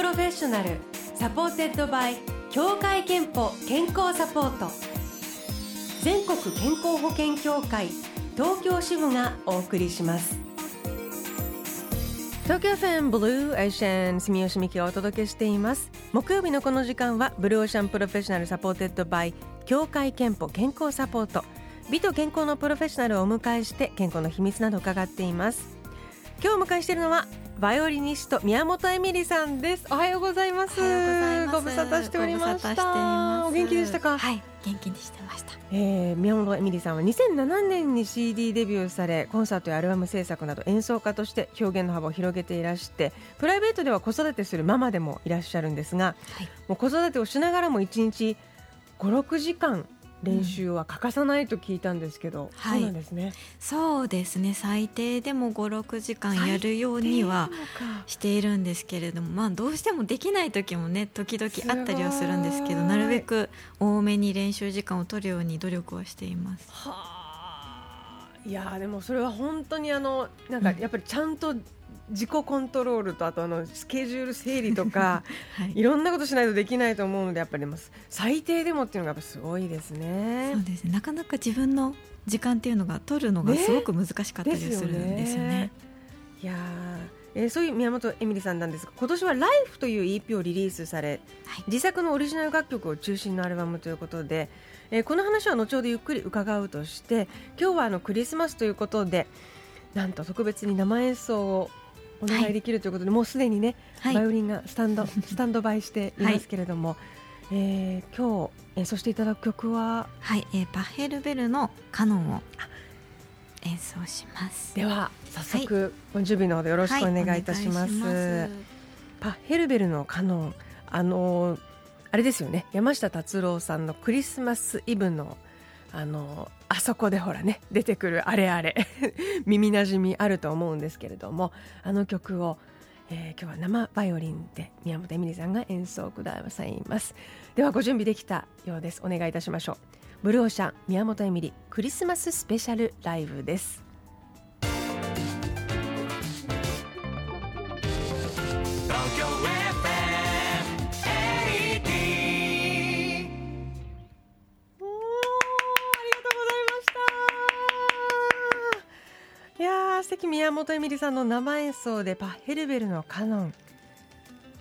プロフェッショナル supported by 協会けんぽ健康サポート。全国健康保険協会東京支部がお送りします。東京 FMブルーオーシャン住吉美紀がお届けしています。木曜日のこの時間はブルーオーシャンプロフェッショナル supported by 協会けんぽ健康サポート。美と健康のプロフェッショナルをお迎えして健康の秘密など伺っています。今日お迎えしているのはバイオリニスト宮本エミリさんです。おはようございます。ご無沙汰しておりました。お元気でしたか？はい元気にしてました、えー、宮本エミリさんは2007年に CD デビューされコンサートやアルバム制作など演奏家として表現の幅を広げていらしてプライベートでは子育てするママでもいらっしゃるんですが、はい、もう子育てをしながらも1日56時間練習は欠かさないと聞いたんですけど、うん、そうなんですね、そうですね。最低でも56時間やるようにはしているんですけれどもまあどうしてもできない時もね時々あったりはするんですけどなるべく多めに練習時間を取るように努力はしています。はあ、いやでもそれは本当にあのなんかやっぱりちゃんと、自己コントロールとあとあのスケジュール整理とか、はい、いろんなことしないとできないと思うのでやっぱり最低でもっていうのがやっぱすごいですね。そうですね。なかなか自分の時間っていうのが取るのがすごく難しかったりするんですよね。ねね。いやえー、そういう宮本エミリさんなんですが今年は「Life」という EP をリリースされ、はい、自作のオリジナル楽曲を中心のアルバムということで、えー、この話は後ほどゆっくり伺うとして今日はあのクリスマスということでなんと特別に生演奏をお願いできるということで、はい、もうすでにね、はい、バイオリンがスタンド スタンドバイしていますけれども、はい、えー、今日演奏していただく曲は？はい、えー、パッヘルベルのカノンを演奏します。では早速、はい、準備のほどよろしくお願いいたします,、パッヘルベルのカノンあのあれですよね。山下達郎さんのクリスマスイブのあのあそこでほらね出てくるあれあれ 耳なじみあると思うんですけれどもあの曲を、えー、今日は生バイオリンで宮本恵美里さんが演奏くださいます。ではご準備できたようです。お願いいたしましょう。ブルーオーシャン宮本恵美里クリスマススペシャルライブです。宮本恵美里さんの生演奏でパッヘルベルのカノン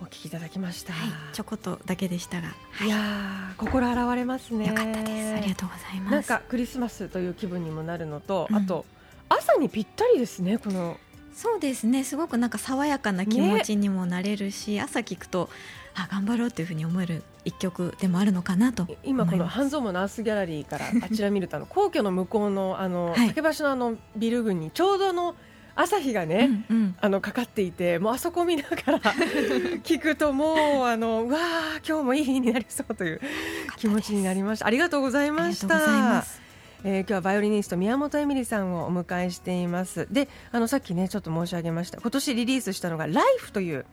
お聞きいただきました、はい、ちょこっとだけでしたが、はい、いや心洗われますね。よかったです。ありがとうございます。なんかクリスマスという気分にもなるのと、うん、あと朝にぴったりですねこの。そうですね。すごくなんか爽やかな気持ちにもなれるし、ね、朝聞くとあ頑張ろうというふうに思える一曲でもあるのかなと今この半蔵門のアースギャラリーからあちら見るとあの皇居の向こうのあの、はい、竹橋のあのビル群にちょうどの朝日がね、うんうん、あのかかっていてもうあそこ見ながら 聞くともうあのうわあ今日もいい日になりそうという気持ちになりました。ありがとうございました。えー、今日はバイオリニスト宮本恵美里さんをお迎えしています。であのさっきねちょっと申し上げました。今年リリースしたのが「Life」という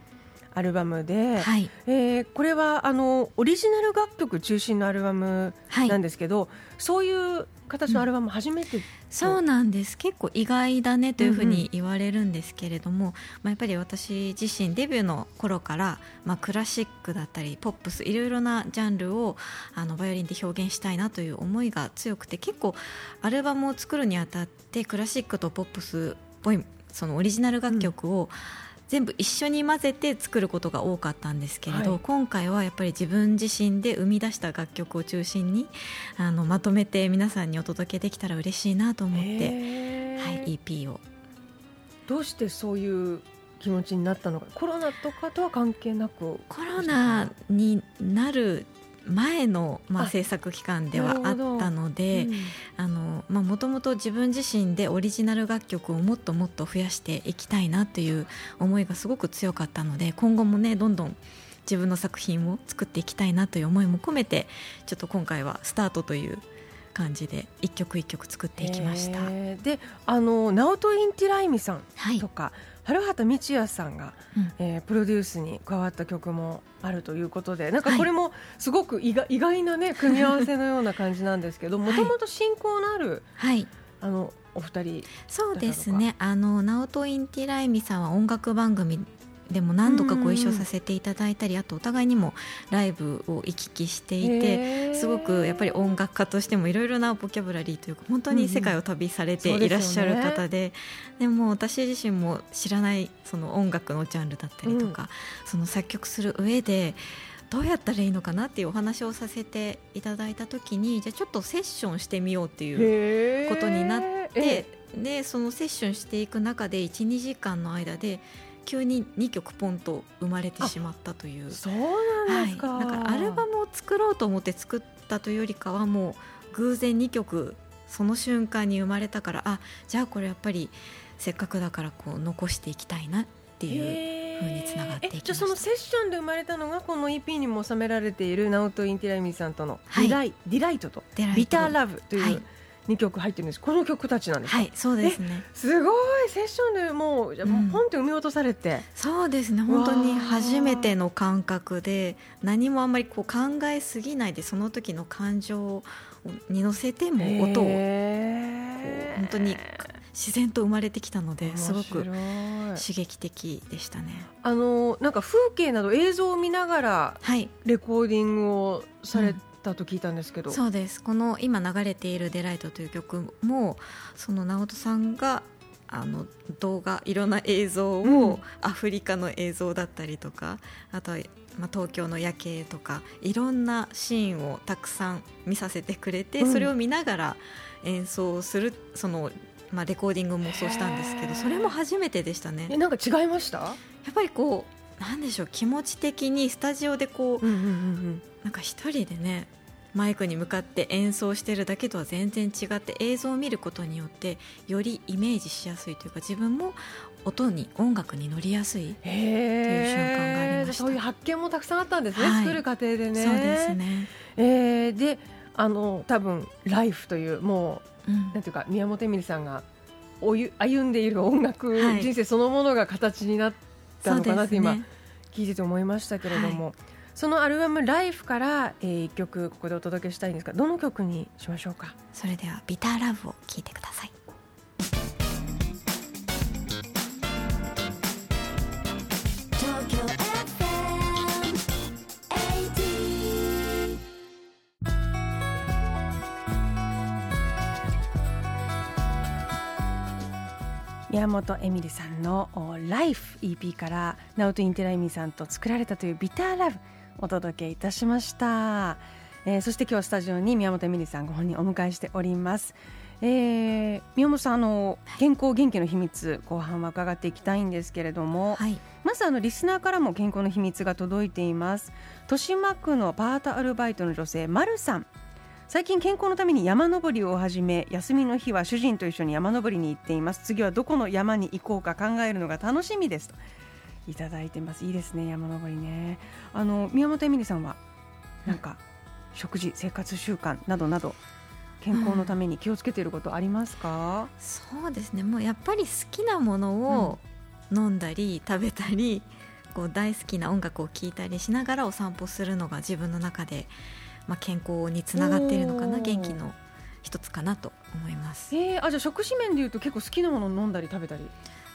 アルバムで、はい、えー、これはあのオリジナル楽曲中心のアルバムなんですけど、はい、そういう形のアルバム初めて、う。ん、そうなんです。結構意外だねというふうに言われるんですけれども、うんうん、まあ、やっぱり私自身デビューの頃から、まあ、クラシックだったりポップスいろいろなジャンルをあのバイオリンで表現したいなという思いが強くて結構アルバムを作るにあたってクラシックとポップスっぽいそのオリジナル楽曲を、うん全部一緒に混ぜて作ることが多かったんですけれど、はい、今回はやっぱり自分自身で生み出した楽曲を中心にあのまとめて皆さんにお届けできたら嬉しいなと思って、はい、EP を。どうしてそういう気持ちになったのか。コロナとかとは関係なく？コロナになる前の、まあ、制作期間ではあったのでもともと自分自身でオリジナル楽曲をもっともっと増やしていきたいなという思いがすごく強かったので今後もねどんどん自分の作品を作っていきたいなという思いも込めてちょっと今回はスタートという感じで一曲一曲作っていきました。であのナオト・インティライミさんとか、はい春畑道也さんが、うん、えー、プロデュースに加わった曲もあるということでなんかこれもすごく意外,、意外な、ね、組み合わせのような感じなんですけどもともと親交のある、はい、あのお二人そうですね。あのナオト・インティライミさんは音楽番組でも何度かご一緒させていただいたり、あとお互いにもライブを行き来していてすごくやっぱり音楽家としてもいろいろなボキャブラリーというか本当に世界を旅されていらっしゃる方で,、でも私自身も知らないその音楽のジャンルだったりとか、その作曲する上でどうやったらいいのかなっていうお話をさせていただいた時にじゃあちょっとセッションしてみようっていうことになってでそのセッションしていく中で12時間の間で急に2曲ポンと生まれてしまったという。そうなんですか、はい、だからアルバムを作ろうと思って作ったというよりかはもう偶然2曲その瞬間に生まれたからあじゃあこれやっぱりせっかくだからこう残していきたいなっていうふうにつながっていきました。じゃそのセッションで生まれたのがこの EP にも収められているナオト・インティライミさんとのディライ、はい、ディライトとビターラブという、はい2曲入ってるんです。この曲たちなんですはいそうですね。すごい。セッションでもうじゃもうポンって埋め落とされて、そうですね。本当に初めての感覚で何もあんまりこう考えすぎないでその時の感情に乗せても音を本当に自然と生まれてきたのですごく刺激的でしたね。あのなんか風景など映像を見ながらレコーディングをされたと聞いたんですけど、うん、そうです。この今流れている「デライト」という曲もその直人さんがあの動画いろんな映像を、うん、アフリカの映像だったりとかあとは、まあ、東京の夜景とかいろんなシーンをたくさん見させてくれて、うん、それを見ながら演奏するそのまあ、レコーディングもそうしたんですけどそれも初めてでしたね。えなんか違いました？やっぱりこうなんでしょう気持ち的にスタジオでこう,、うんうんうん、なんか一人でねマイクに向かって演奏してるだけとは全然違って映像を見ることによってよりイメージしやすいというか自分も音に音楽に乗りやすいという瞬間がありました。そういう発見もたくさんあったんですね、はい、作る過程でね。そうですね、えー、であの多分「ライフというもううん、なんていうか宮本恵美里さんがおゆ歩んでいる音楽人生そのものが形になったのかなって今聞いてて思いましたけれども、はい、そのアルバム「ライフから、えー、1曲ここでお届けしたいんですがどの曲にしましょうか？それでは「ビターラブを聴いてください。宮本エミリさんの「Life」EP からナオト・インテライミさんと作られたという「ビターラブ」お届けいたしました、えー、そして今日はスタジオに宮本エミリさんご本人お迎えしております、えー、宮本さんあの健康元気の秘密後半は伺っていきたいんですけれども、はい、まずあのリスナーからも健康の秘密が届いています。豊島区のパートアルバイトの女性まるさん。最近健康のために山登りを始め休みの日は主人と一緒に山登りに行っています。次はどこの山に行こうか考えるのが楽しみですといただいてます。いいですね山登りね。あの宮本恵美里さんはなんか、食事生活習慣などなど健康のために気をつけていることありますか、うん、そうですね。もうやっぱり好きなものを飲んだり食べたり、こう大好きな音楽を聴いたりしながらお散歩するのが自分の中でまあ、健康につながっているのかな。元気の一つかなと思います。えー、あじゃあ食事面でいうと結構好きなもの飲んだり食べたり？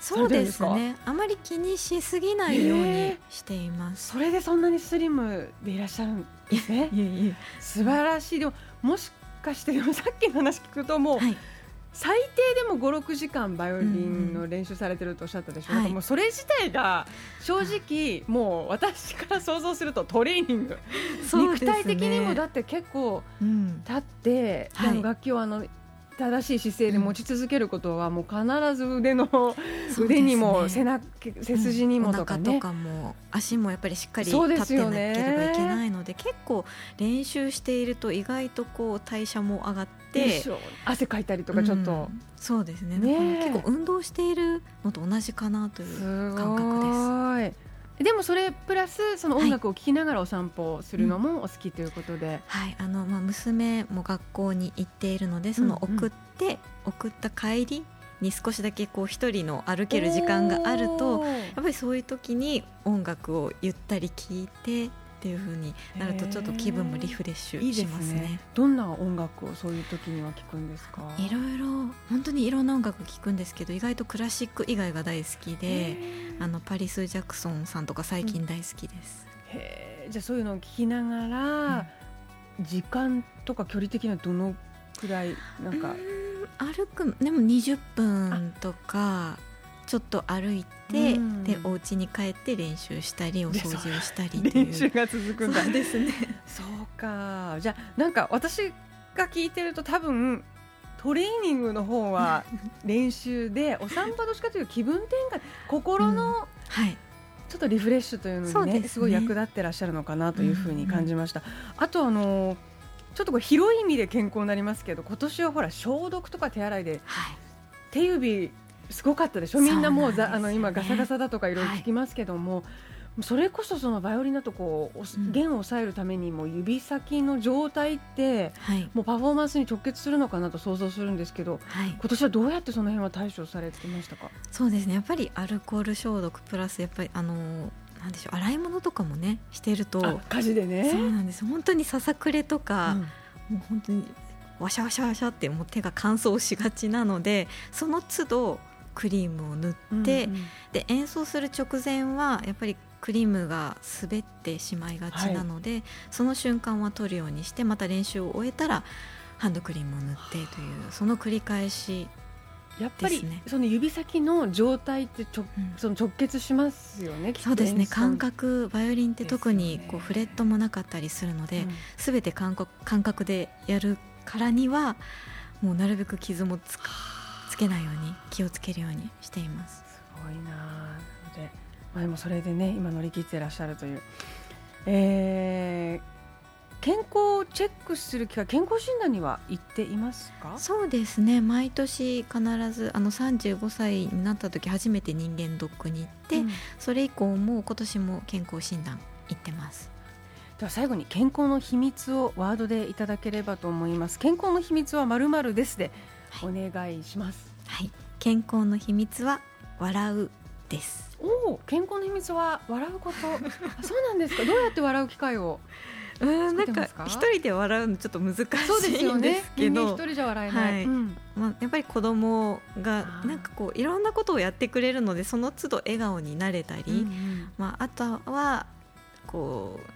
そうですね。あまり気にしすぎないようにしています、えー、それでそんなにスリムでいらっしゃるんですね？いえいえ。素晴らしい。でももしかしてさっきの話聞くともう、はい。最低でも56時間バイオリンの練習されてるとおっしゃったでしょ？う、うん、もうそれ自体が正直もう私から想像するとトレーニング、ね、肉体的にもだって結構立って、うん、楽器をあの正しい姿勢で持ち続けることはもう必ず腕の、うん、腕にも背中、背筋にもとか、ね、とかも足もやっぱりしっかり立ってなければいけないので結構練習していると意外とこう代謝も上がって汗かいたりとかちょっと、うん、そうですね。ね結構運動しているのと同じかなという感覚です。でもそれプラスその音楽を聴きながらお散歩するのもお好きということで、はい、あのまあ娘も学校に行っているのでその送って、うんうん、送った帰りに少しだけこう一人の歩ける時間があるとやっぱりそういう時に音楽をゆったり聴いてっていう風になるとちょっと気分もリフレッシュしますね。いいすねどんな音楽をそういう時には聞くんですか？いろいろ本当にいろんな音楽聞くんですけど、意外とクラシック以外が大好きで、あのパリスジャクソンさんとか最近大好きです。うん、へえ、じゃあそういうのを聞きながら、うん、時間とか距離的にはどのくらいなんか？歩くでも20分とかちょっと歩いて、うん、でお家に帰って練習したりお掃除をしたり練習が続くんだ。ですね。そうか。じゃあなんか私が聞いてると多分トレーニングの方は 練習でお散歩どっちかというと気分転換心の、うん、はい。ちょっとリフレッシュというのにね、ね、すごい役立ってらっしゃるのかなというふうに感じました。うんうん、あとあのちょっとこれ広い意味で健康になりますけど今年はほら消毒とか手洗いで、はい、手指すごかったでしょ？みんなもう、ね、あの今ガサガサだとかいろいろ聞きますけども、はい、それこそそのバイオリンだとこう、弦を抑えるためにも指先の状態って、はい、もうパフォーマンスに直結するのかなと想像するんですけど、はい、今年はどうやってその辺は対処されてましたか？そうですね。やっぱりアルコール消毒プラスやっぱりあのなんでしょう洗い物とかもねしてると火事でね。そうなんです。本当にささくれとか、うん、もう本当にわしゃわしゃわしゃってもう手が乾燥しがちなのでその都度クリームを塗って、うんうん、で演奏する直前はやっぱりクリームが滑ってしまいがちなので、はい、その瞬間は取るようにしてまた練習を終えたらハンドクリームを塗ってというその繰り返しやっぱり、ね、その指先の状態ってちょ、うん、その直結しますよね。そうですね。感覚バイオリンって特にこうフレットもなかったりするので、すべ、て感覚感覚でやるからにはもうなるべく傷もつかつけないように気をつけるようにしています。すごいな。で、まあ、でもそれでね今乗り切ってらっしゃるという、えー、健康をチェックする機会健康診断には行っていますか？そうですね。毎年必ずあの35歳になった時初めて人間ドックに行って、うん、それ以降も今年も健康診断行ってます。では最後に健康の秘密をワードでいただければと思います。健康の秘密はまるまるですでお願いします。はい、健康の秘密は笑うです。おお、健康の秘密は笑うこと。そうなんですか。どうやって笑う機会を。うんなんか一人で笑うのちょっと難しいんですけど、一、人じゃ笑えない。はいうん、まあやっぱり子供がなんかこういろんなことをやってくれるのでその都度笑顔になれたり、うんうん、まああとはこう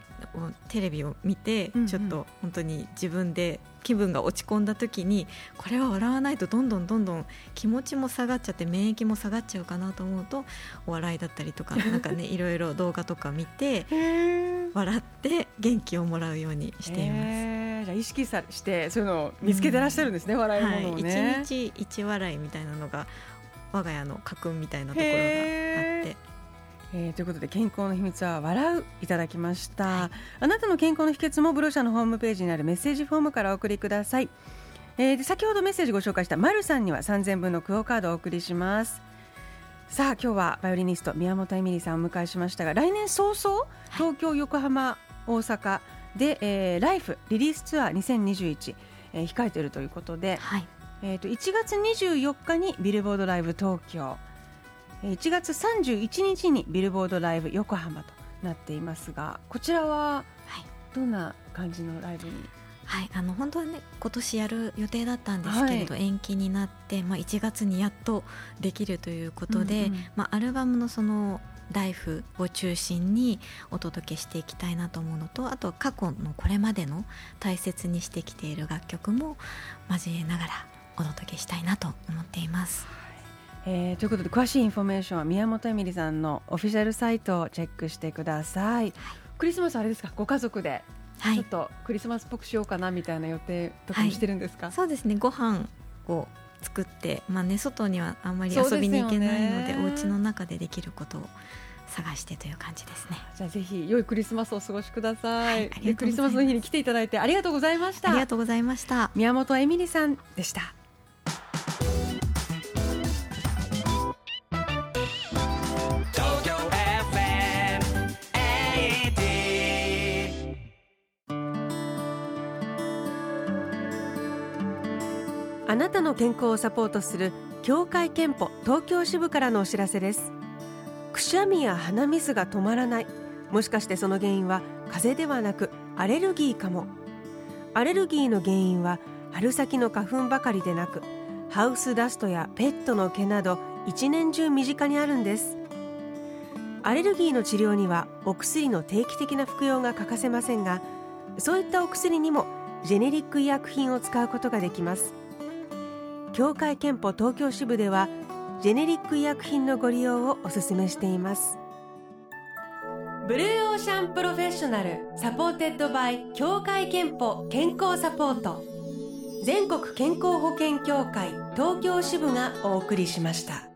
テレビを見てちょっと本当に自分で気分が落ち込んだ時にこれは笑わないとどんどんどんどん気持ちも下がっちゃって免疫も下がっちゃうかなと思うとお笑いだったりとか なんかねいろいろ動画とか見て笑って元気をもらうようにしています。じゃ意識さしてそういうのを見つけてらっしゃるんですね、うん、笑いものをね。一、日一笑いみたいなのが我が家の家訓みたいなところが。えー、ということで健康の秘密は笑ういただきました、はい、あなたの健康の秘訣もブロシャのホームページにあるメッセージフォームからお送りください、えー、で先ほどメッセージご紹介したまるさんには3000分のクオカードをお送りします。さあ今日はバイオリニスト宮本恵美里さんをお迎えしましたが来年早々東京、横浜、大阪で、えー、ライフリリースツアー2021、えー、控えているということで、はい、えーと、と1月24日にビルボードライブ東京1月31日にビルボードライブ横浜となっていますがこちらはどんな感じのライブに、はい、あの本当はね今年やる予定だったんですけれど、はい、延期になって、まあ、1月にやっとできるということで、うんうん、まあ、アルバムのそのライフを中心にお届けしていきたいなと思うのとあと過去のこれまでの大切にしてきている楽曲も交えながらお届けしたいなと思っています。えー、ということで詳しいインフォメーションは宮本笑里さんのオフィシャルサイトをチェックしてください。クリスマスあれですか？ご家族で？ちょっとクリスマスっぽくしようかなみたいな予定とかもしてるんですか、はい、そうですねご飯を作って、まあね、外にはあんまり遊びに行けないのでで、ね、お家の中でできることを探してという感じですね。じゃあぜひ良いクリスマスをお過ごしください、はい、クリスマスの日に来ていただいてありがとうございました。ありがとうございました。宮本恵美里さんでしたあなたの健康をサポートする協会憲法東京支部からのお知らせです。くしゃみや鼻水が止まらない。もしかしてその原因は風邪ではなくアレルギーかも。アレルギーの原因は春先の花粉ばかりでなくハウスダストやペットの毛など一年中身近にあるんです。アレルギーの治療にはお薬の定期的な服用が欠かせませんがそういったお薬にもジェネリック医薬品を使うことができます。協会けんぽ東京支部ではジェネリック医薬品のご利用をお勧めしていますブルーオーシャンプロフェッショナル supported by 協会けんぽ健康サポート全国健康保険協会東京支部がお送りしました。